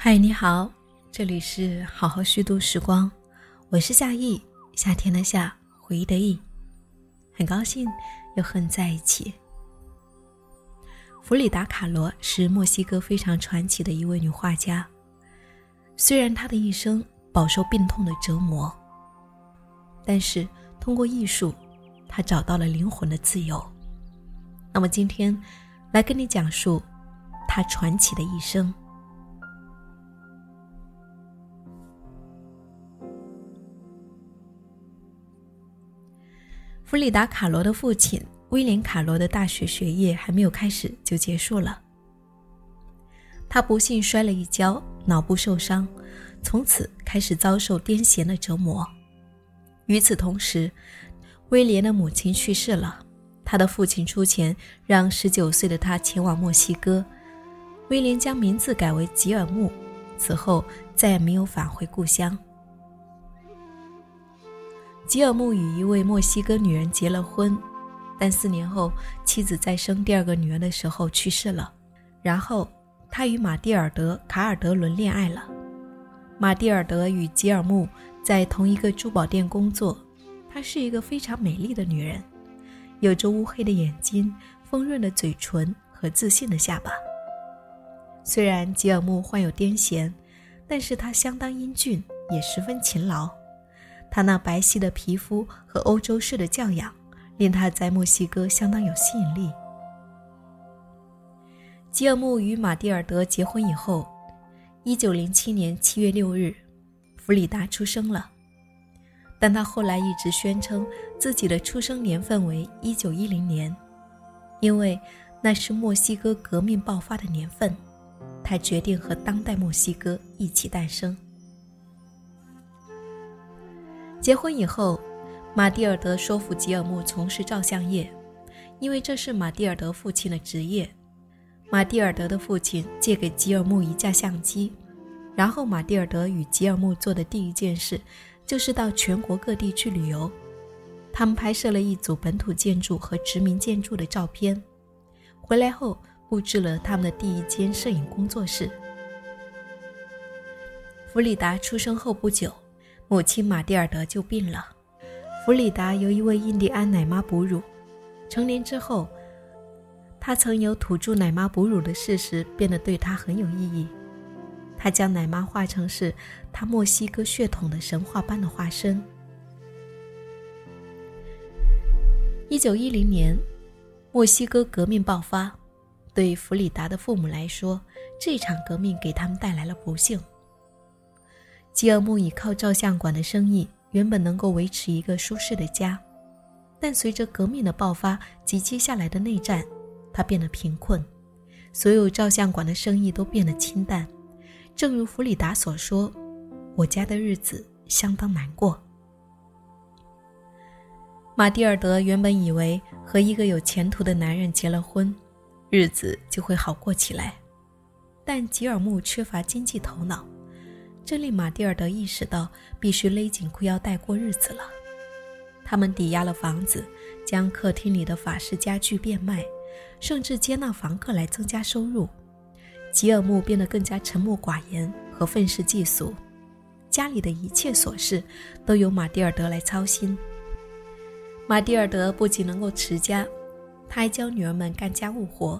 嗨，你好，这里是好好虚度时光，我是夏意，夏天的夏，回忆的忆，很高兴又和你在一起。弗里达·卡罗是墨西哥非常传奇的一位女画家，虽然她的一生饱受病痛的折磨，但是通过艺术，她找到了灵魂的自由。那么今天，来跟你讲述她传奇的一生。弗里达·卡罗的父亲威廉·卡罗的大学学业还没有开始就结束了。他不幸摔了一跤，脑部受伤，从此开始遭受癫痫的折磨。与此同时，威廉的母亲去世了，他的父亲出钱让十九岁的他前往墨西哥。威廉将名字改为吉尔木，此后再也没有返回故乡。吉尔木与一位墨西哥女人结了婚，但四年后妻子在生第二个女儿的时候去世了。然后他与马蒂尔德·卡尔德伦恋爱了。马蒂尔德与吉尔木在同一个珠宝店工作。她是一个非常美丽的女人，有着乌黑的眼睛、丰润的嘴唇和自信的下巴。虽然吉尔木患有癫痫，但是他相当英俊，也十分勤劳。他那白皙的皮肤和欧洲式的教养，令他在墨西哥相当有吸引力。吉尔木与马蒂尔德结婚以后，一九零七年七月六日，弗里达出生了。但他后来一直宣称自己的出生年份为一九一零年，因为那是墨西哥革命爆发的年份，他决定和当代墨西哥一起诞生。结婚以后，马蒂尔德说服吉尔木从事照相业，因为这是马蒂尔德父亲的职业。马蒂尔德的父亲借给吉尔木一架相机，然后马蒂尔德与吉尔木做的第一件事，就是到全国各地去旅游。他们拍摄了一组本土建筑和殖民建筑的照片，回来后布置了他们的第一间摄影工作室。弗里达出生后不久。母亲马蒂尔德就病了，弗里达由一位印第安奶妈哺乳。成年之后，他曾由土著奶妈哺乳的事实变得对他很有意义。他将奶妈化成是他墨西哥血统的神话般的化身。一九一零年，墨西哥革命爆发，对弗里达的父母来说，这场革命给他们带来了不幸。吉尔木依靠照相馆的生意，原本能够维持一个舒适的家，但随着革命的爆发及接下来的内战，他变得贫困，所有照相馆的生意都变得清淡。正如弗里达所说：“我家的日子相当难过。”马蒂尔德原本以为和一个有前途的男人结了婚，日子就会好过起来，但吉尔木缺乏经济头脑。这令马蒂尔德意识到必须勒紧裤腰带过日子了。他们抵押了房子，将客厅里的法式家具变卖，甚至接纳房客来增加收入。吉尔木变得更加沉默寡言和愤世嫉俗，家里的一切琐事都由马蒂尔德来操心。马蒂尔德不仅能够持家，他还教女儿们干家务活，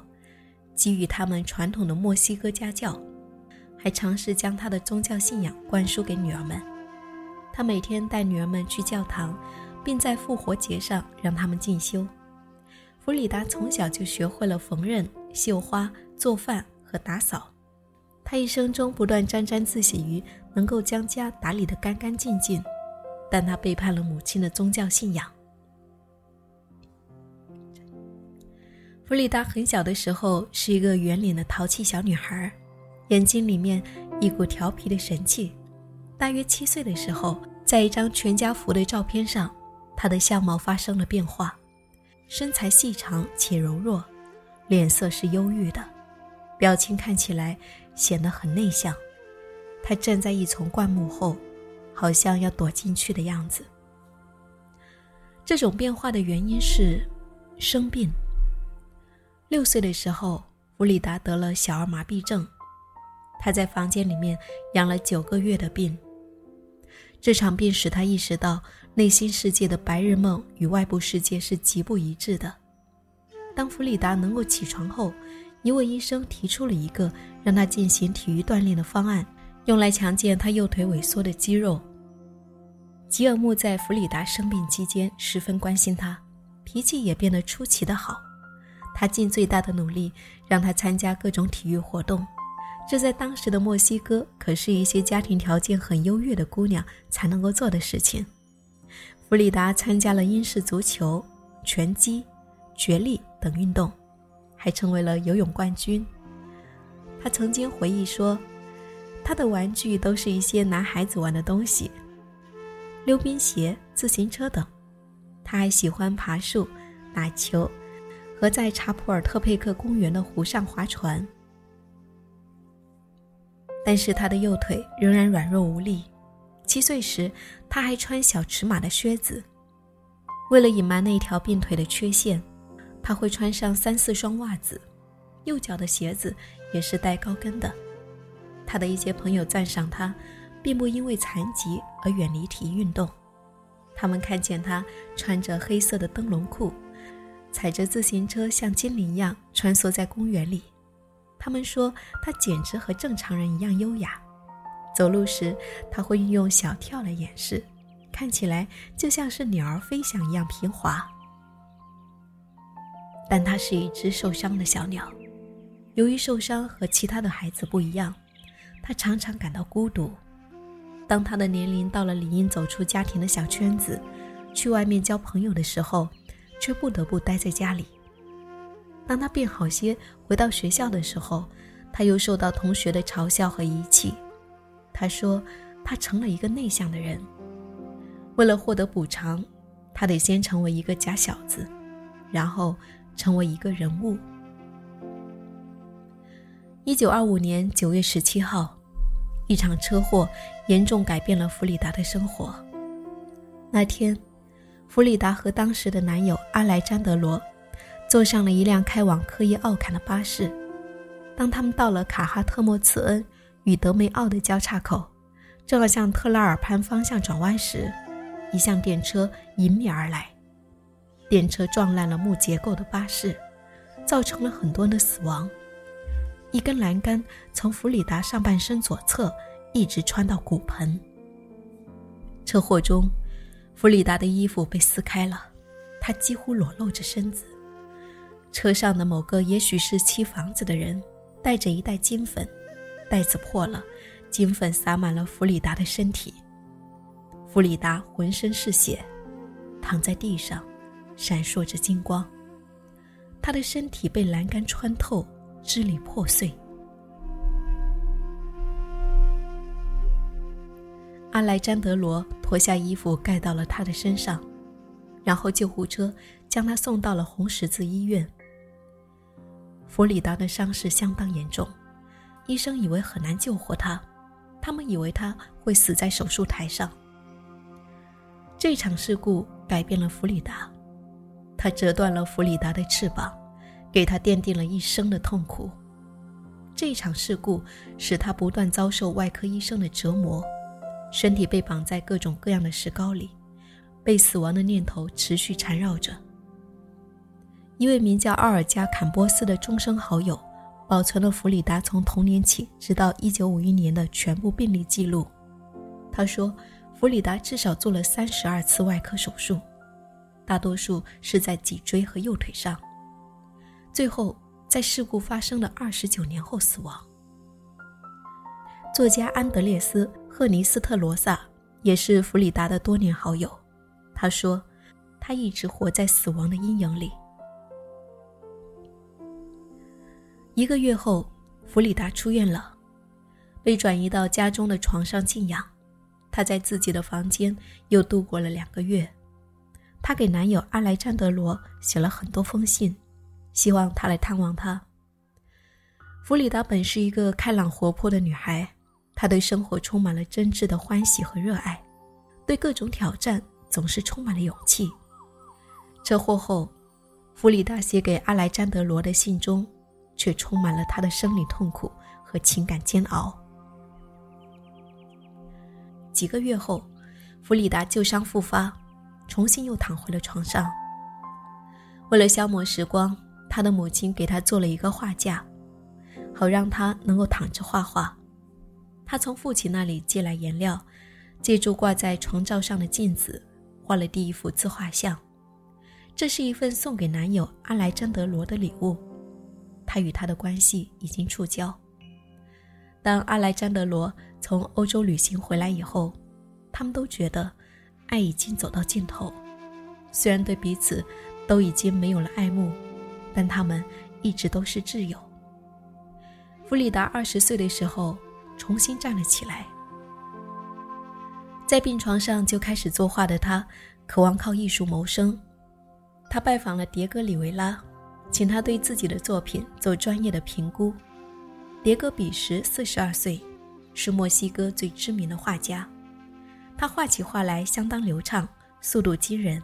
给予他们传统的墨西哥家教。还尝试将他的宗教信仰灌输给女儿们。他每天带女儿们去教堂，并在复活节上让他们进修。弗里达从小就学会了缝纫、绣花、做饭和打扫。他一生中不断沾沾自喜于能够将家打理得干干净净，但他背叛了母亲的宗教信仰。弗里达很小的时候是一个圆脸的淘气小女孩。眼睛里面一股调皮的神气。大约七岁的时候，在一张全家福的照片上，他的相貌发生了变化，身材细长且柔弱，脸色是忧郁的，表情看起来显得很内向。他站在一丛灌木后，好像要躲进去的样子。这种变化的原因是生病。六岁的时候，弗里达得了小儿麻痹症。他在房间里面养了九个月的病。这场病使他意识到，内心世界的白日梦与外部世界是极不一致的。当弗里达能够起床后，一位医生提出了一个让他进行体育锻炼的方案，用来强健他右腿萎缩的肌肉。吉尔木在弗里达生病期间十分关心他，脾气也变得出奇的好。他尽最大的努力让他参加各种体育活动。这在当时的墨西哥可是一些家庭条件很优越的姑娘才能够做的事情。弗里达参加了英式足球、拳击、角力等运动，还成为了游泳冠军。他曾经回忆说：“他的玩具都是一些男孩子玩的东西，溜冰鞋、自行车等。他还喜欢爬树、打球，和在查普尔特佩克公园的湖上划船。”但是他的右腿仍然软弱无力。七岁时，他还穿小尺码的靴子。为了隐瞒那条病腿的缺陷，他会穿上三四双袜子，右脚的鞋子也是带高跟的。他的一些朋友赞赏他，并不因为残疾而远离体育运动。他们看见他穿着黑色的灯笼裤，踩着自行车像精灵一样穿梭在公园里。他们说他简直和正常人一样优雅，走路时他会运用小跳来掩饰，看起来就像是鸟儿飞翔一样平滑。但他是一只受伤的小鸟，由于受伤和其他的孩子不一样，他常常感到孤独。当他的年龄到了理应走出家庭的小圈子，去外面交朋友的时候，却不得不待在家里。当他变好些，回到学校的时候，他又受到同学的嘲笑和遗弃。他说，他成了一个内向的人。为了获得补偿，他得先成为一个假小子，然后成为一个人物。一九二五年九月十七号，一场车祸严重改变了弗里达的生活。那天，弗里达和当时的男友阿莱詹德罗。坐上了一辆开往科耶奥坎的巴士。当他们到了卡哈特莫茨恩与德梅奥的交叉口，正要向特拉尔潘方向转弯时，一辆电车迎面而来。电车撞烂了木结构的巴士，造成了很多人的死亡。一根栏杆从弗里达上半身左侧一直穿到骨盆。车祸中，弗里达的衣服被撕开了，她几乎裸露着身子。车上的某个也许是砌房子的人，带着一袋金粉，袋子破了，金粉洒满了弗里达的身体。弗里达浑身是血，躺在地上，闪烁着金光。他的身体被栏杆穿透，支离破碎。阿莱詹德罗脱下衣服盖到了他的身上，然后救护车将他送到了红十字医院。弗里达的伤势相当严重，医生以为很难救活他，他们以为他会死在手术台上。这场事故改变了弗里达，他折断了弗里达的翅膀，给他奠定了一生的痛苦。这场事故使他不断遭受外科医生的折磨，身体被绑在各种各样的石膏里，被死亡的念头持续缠绕着。一位名叫奥尔加·坎波斯的终生好友，保存了弗里达从童年起直到1951年的全部病历记录。他说，弗里达至少做了32次外科手术，大多数是在脊椎和右腿上，最后在事故发生的29年后死亡。作家安德烈斯·赫尼斯特罗萨也是弗里达的多年好友。他说，他一直活在死亡的阴影里。一个月后，弗里达出院了，被转移到家中的床上静养。她在自己的房间又度过了两个月。她给男友阿莱詹德罗写了很多封信，希望他来探望她。弗里达本是一个开朗活泼的女孩，她对生活充满了真挚的欢喜和热爱，对各种挑战总是充满了勇气。车祸后，弗里达写给阿莱詹德罗的信中。却充满了他的生理痛苦和情感煎熬。几个月后，弗里达旧伤复发，重新又躺回了床上。为了消磨时光，他的母亲给他做了一个画架，好让他能够躺着画画。他从父亲那里借来颜料，借助挂在床罩上的镜子，画了第一幅自画像。这是一份送给男友阿莱詹德罗的礼物。他与他的关系已经触礁。当阿莱詹德罗从欧洲旅行回来以后，他们都觉得爱已经走到尽头。虽然对彼此都已经没有了爱慕，但他们一直都是挚友。弗里达二十岁的时候重新站了起来，在病床上就开始作画的他，渴望靠艺术谋生。他拜访了迭戈·里维拉，请他对自己的作品做专业的评估。迭戈彼时四十二岁，是墨西哥最知名的画家。他画起画来相当流畅，速度惊人，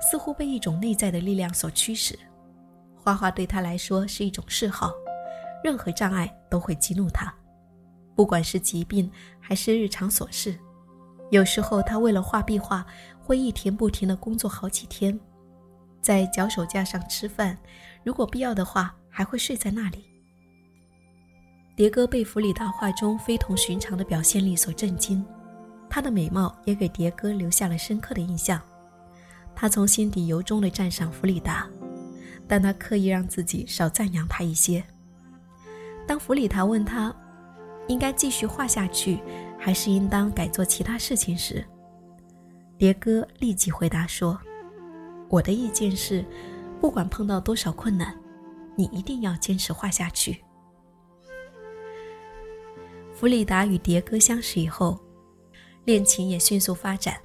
似乎被一种内在的力量所驱使。画画对他来说是一种嗜好，任何障碍都会激怒他，不管是疾病还是日常琐事。有时候他为了画壁画，会一天不停地工作好几天。在脚手架上吃饭，如果必要的话，还会睡在那里。迭戈被弗里达画中非同寻常的表现力所震惊，她的美貌也给迭戈留下了深刻的印象。他从心底由衷地赞赏弗里达，但他刻意让自己少赞扬她一些。当弗里达问他应该继续画下去，还是应当改做其他事情时，迭戈立即回答说。我的意见是，不管碰到多少困难，你一定要坚持画下去。弗里达与迭戈相识以后，恋情也迅速发展。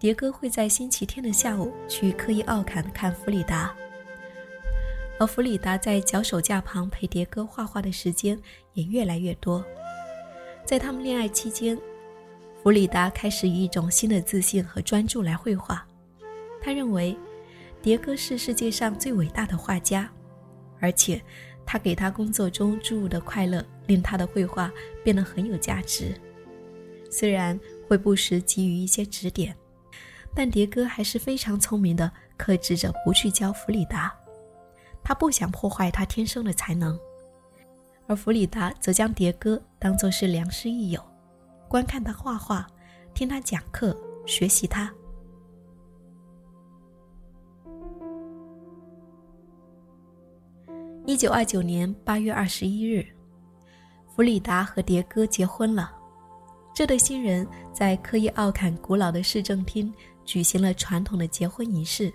迭戈会在星期天的下午去科伊奥坎看弗里达，而弗里达在脚手架旁陪迭戈画画的时间也越来越多。在他们恋爱期间，弗里达开始以一种新的自信和专注来绘画。他认为，迭戈是世界上最伟大的画家，而且他给他工作中注入的快乐，令他的绘画变得很有价值。虽然会不时给予一些指点，但迭戈还是非常聪明的，克制着不去教弗里达。他不想破坏他天生的才能，而弗里达则将迭戈当作是良师益友，观看他画画，听他讲课，学习他。一九二九年八月二十一日，弗里达和迭戈结婚了。这对新人在科伊奥坎古老的市政厅举行了传统的结婚仪式，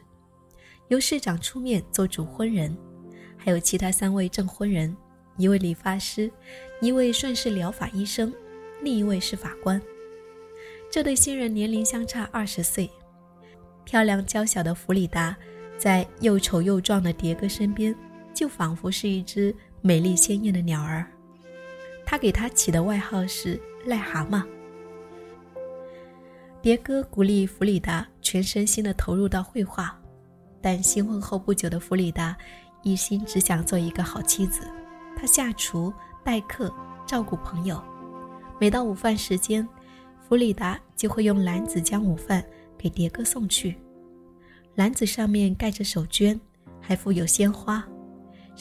由市长出面做主婚人，还有其他三位证婚人：一位理发师，一位顺势疗法医生，另一位是法官。这对新人年龄相差二十岁，漂亮娇小的弗里达在又丑又壮的迭戈身边。就仿佛是一只美丽鲜艳的鸟儿，他给他起的外号是“癞蛤蟆”。迭戈鼓励弗里达全身心地投入到绘画，但新婚后不久的弗里达一心只想做一个好妻子。她下厨、待客、照顾朋友。每到午饭时间，弗里达就会用篮子将午饭给迭戈送去，篮子上面盖着手绢，还附有鲜花。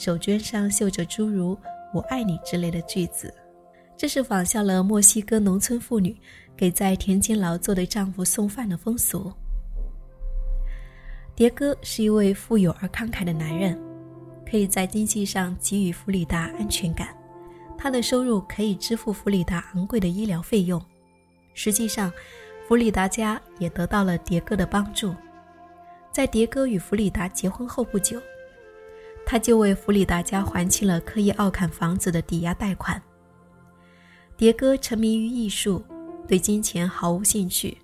手绢上绣着诸如“我爱你”之类的句子，这是仿效了墨西哥农村妇女给在田间劳作的丈夫送饭的风俗。迭戈是一位富有而慷慨的男人，可以在经济上给予弗里达安全感。他的收入可以支付弗里达昂贵的医疗费用。实际上，弗里达家也得到了迭戈的帮助。在迭戈与弗里达结婚后不久。他就为弗里达家还清了科伊奥坎房子的抵押贷款。迭戈沉迷于艺术，对金钱毫无兴趣。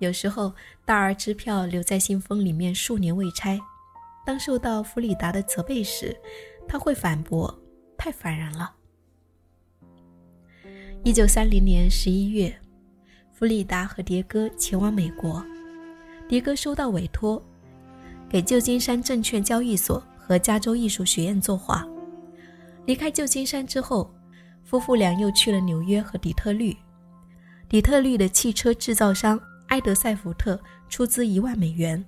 有时候，大额支票留在信封里面数年未拆。当受到弗里达的责备时，他会反驳：“太烦人了。”一九三零年十一月，弗里达和迭戈前往美国。迭戈收到委托，给旧金山证券交易所。和加州艺术学院作画。离开旧金山之后，夫妇俩又去了纽约和底特律。底特律的汽车制造商埃德塞福特出资一万美元，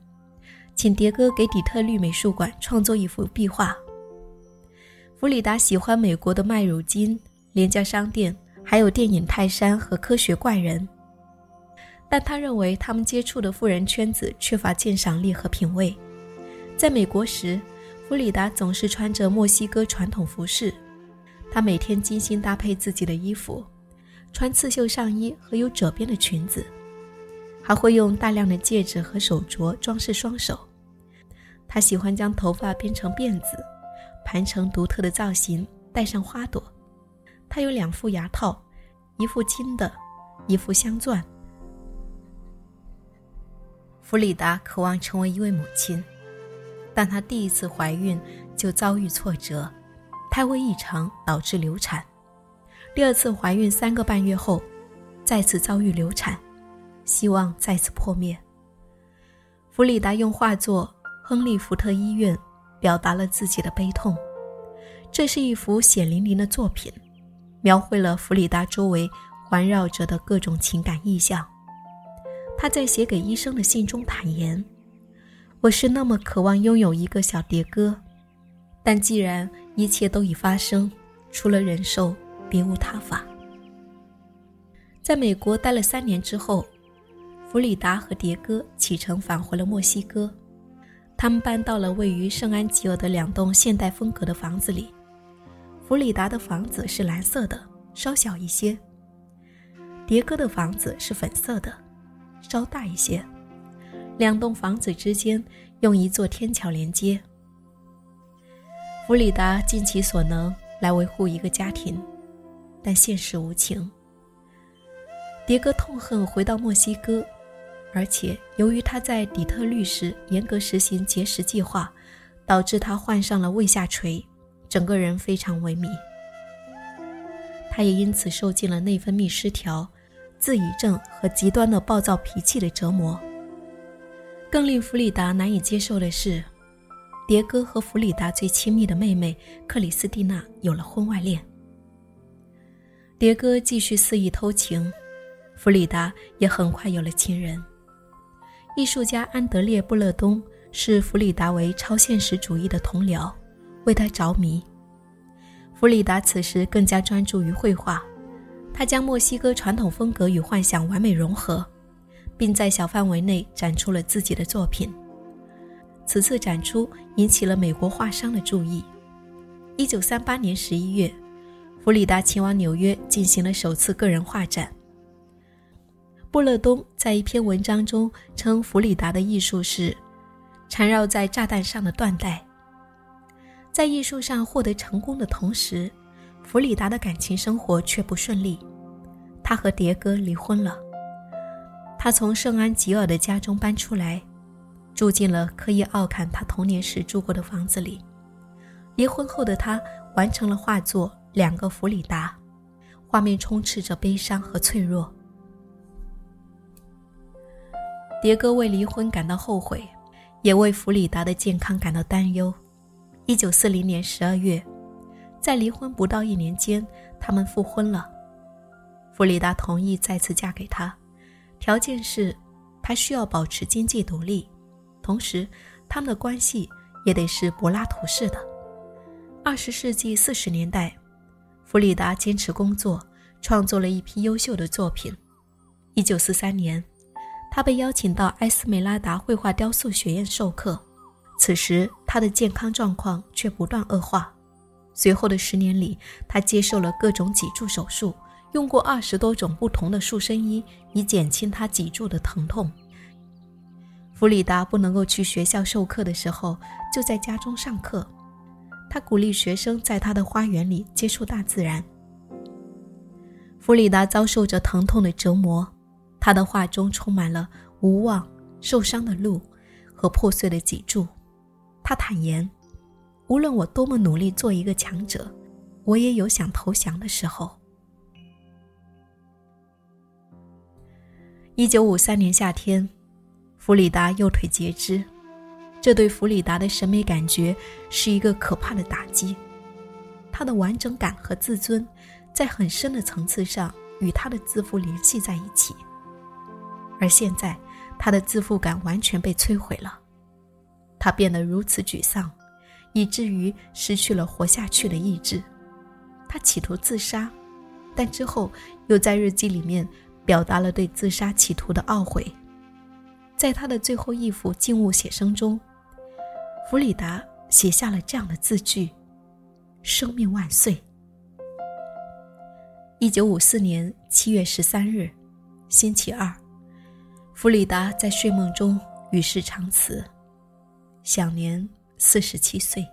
请迭戈给底特律美术馆创作一幅壁画。弗里达喜欢美国的麦乳精、廉价商店，还有电影《泰山》和《科学怪人》，但他认为他们接触的富人圈子缺乏鉴赏力和品味。在美国时，弗里达总是穿着墨西哥传统服饰，她每天精心搭配自己的衣服，穿刺绣上衣和有褶边的裙子，还会用大量的戒指和手镯装饰双手。她喜欢将头发编成辫子。盘成独特的造型，戴上花朵。她有两副牙套，一副金的，一副镶钻。弗里达渴望成为一位母亲，但她第一次怀孕就遭遇挫折，胎位异常导致流产。第二次怀孕三个半月后，再次遭遇流产，希望再次破灭。弗里达用画作《亨利·福特医院》。表达了自己的悲痛。这是一幅血淋淋的作品，描绘了弗里达周围环绕着的各种情感意象。他在写给医生的信中坦言：“我是那么渴望拥有一个小迭戈，但既然一切都已发生，除了忍受，别无他法。”在美国待了三年之后，弗里达和迭戈启程返回了墨西哥。他们搬到了位于圣安吉尔的两栋现代风格的房子里。弗里达的房子是蓝色的，稍小一些；迭戈的房子是粉色的，稍大一些。两栋房子之间用一座天桥连接。弗里达尽其所能来维护一个家庭，但现实无情。迭戈痛恨回到墨西哥。而且，由于他在底特律时严格实行节食计划，导致他患上了胃下垂，整个人非常萎靡。他也因此受尽了内分泌失调、自痍症和极端的暴躁脾气的折磨。更令弗里达难以接受的是，迭戈和弗里达最亲密的妹妹克里斯蒂娜有了婚外恋。迭戈继续肆意偷情，弗里达也很快有了情人。艺术家安德烈·布勒东视弗里达为超现实主义的同僚，为他着迷。弗里达此时更加专注于绘画，他将墨西哥传统风格与幻想完美融合，并在小范围内展出了自己的作品。此次展出引起了美国画商的注意。1938年11月，弗里达前往纽约进行了首次个人画展。布勒东在一篇文章中称，弗里达的艺术是缠绕在炸弹上的缎带。在艺术上获得成功的同时，弗里达的感情生活却不顺利。他和迭戈离婚了。他从圣安吉尔的家中搬出来，住进了科伊奥坎他童年时住过的房子里。离婚后的他完成了画作《两个弗里达》，画面充斥着悲伤和脆弱。迭戈为离婚感到后悔，也为弗里达的健康感到担忧。一九四零年十二月，在离婚不到一年间，他们复婚了。弗里达同意再次嫁给他，条件是，他需要保持经济独立，同时，他们的关系也得是柏拉图式的。二十世纪四十年代，弗里达坚持工作，创作了一批优秀的作品。一九四三年。他被邀请到埃斯梅拉达绘画雕塑学院授课，此时他的健康状况却不断恶化。随后的十年里，他接受了各种脊柱手术，用过二十多种不同的塑身衣以减轻他脊柱的疼痛。弗里达不能够去学校授课的时候，就在家中上课。他鼓励学生在他的花园里接触大自然。弗里达遭受着疼痛的折磨。他的画中充满了无望、受伤的路和破碎的脊柱。他坦言：“无论我多么努力做一个强者，我也有想投降的时候。”一九五三年夏天，弗里达右腿截肢，这对弗里达的审美感觉是一个可怕的打击。他的完整感和自尊在很深的层次上与他的自负联系在一起。而现在，他的自负感完全被摧毁了，他变得如此沮丧，以至于失去了活下去的意志。他企图自杀，但之后又在日记里面表达了对自杀企图的懊悔。在他的最后一幅静物写生中，弗里达写下了这样的字句：“生命万岁。”一九五四年七月十三日，星期二，弗里达在睡梦中与世长辞，享年四十七岁。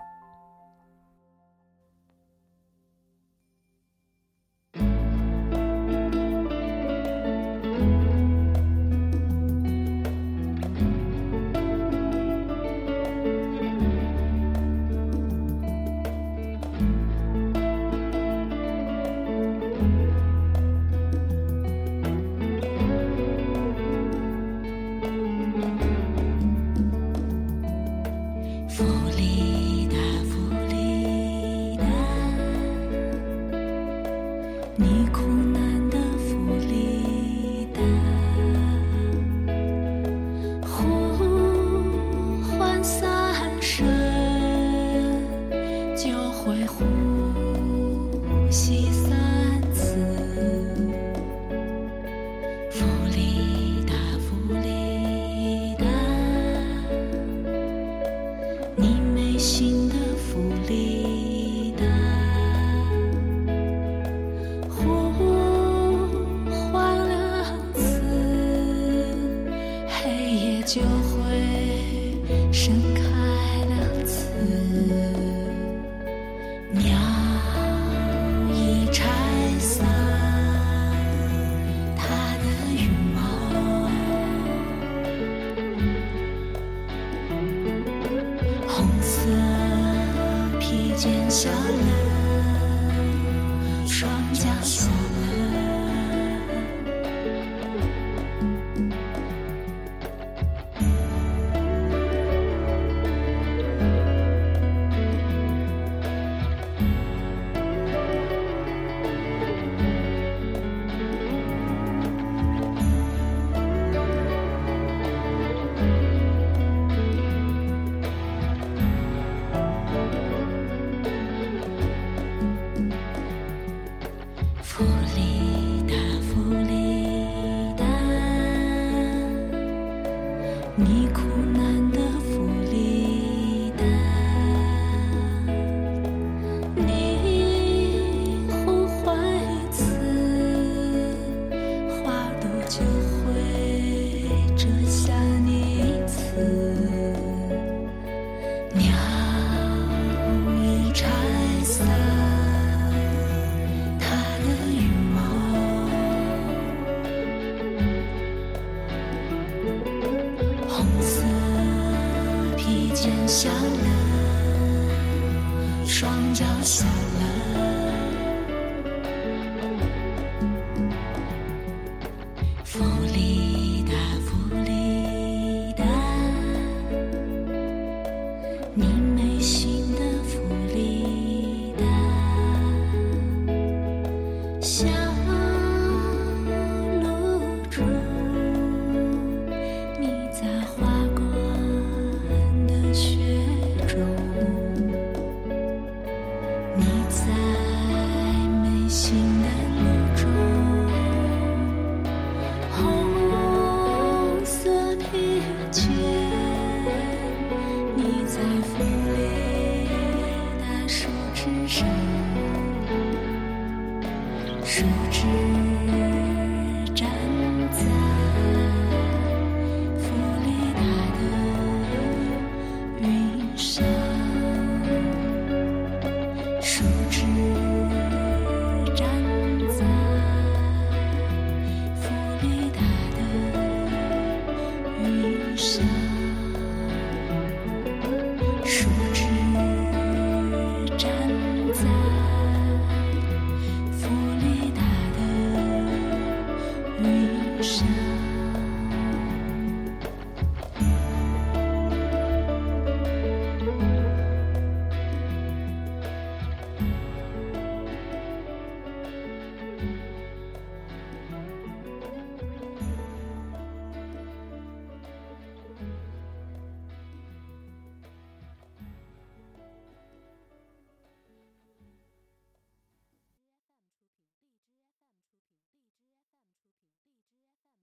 红色披肩下的双脚。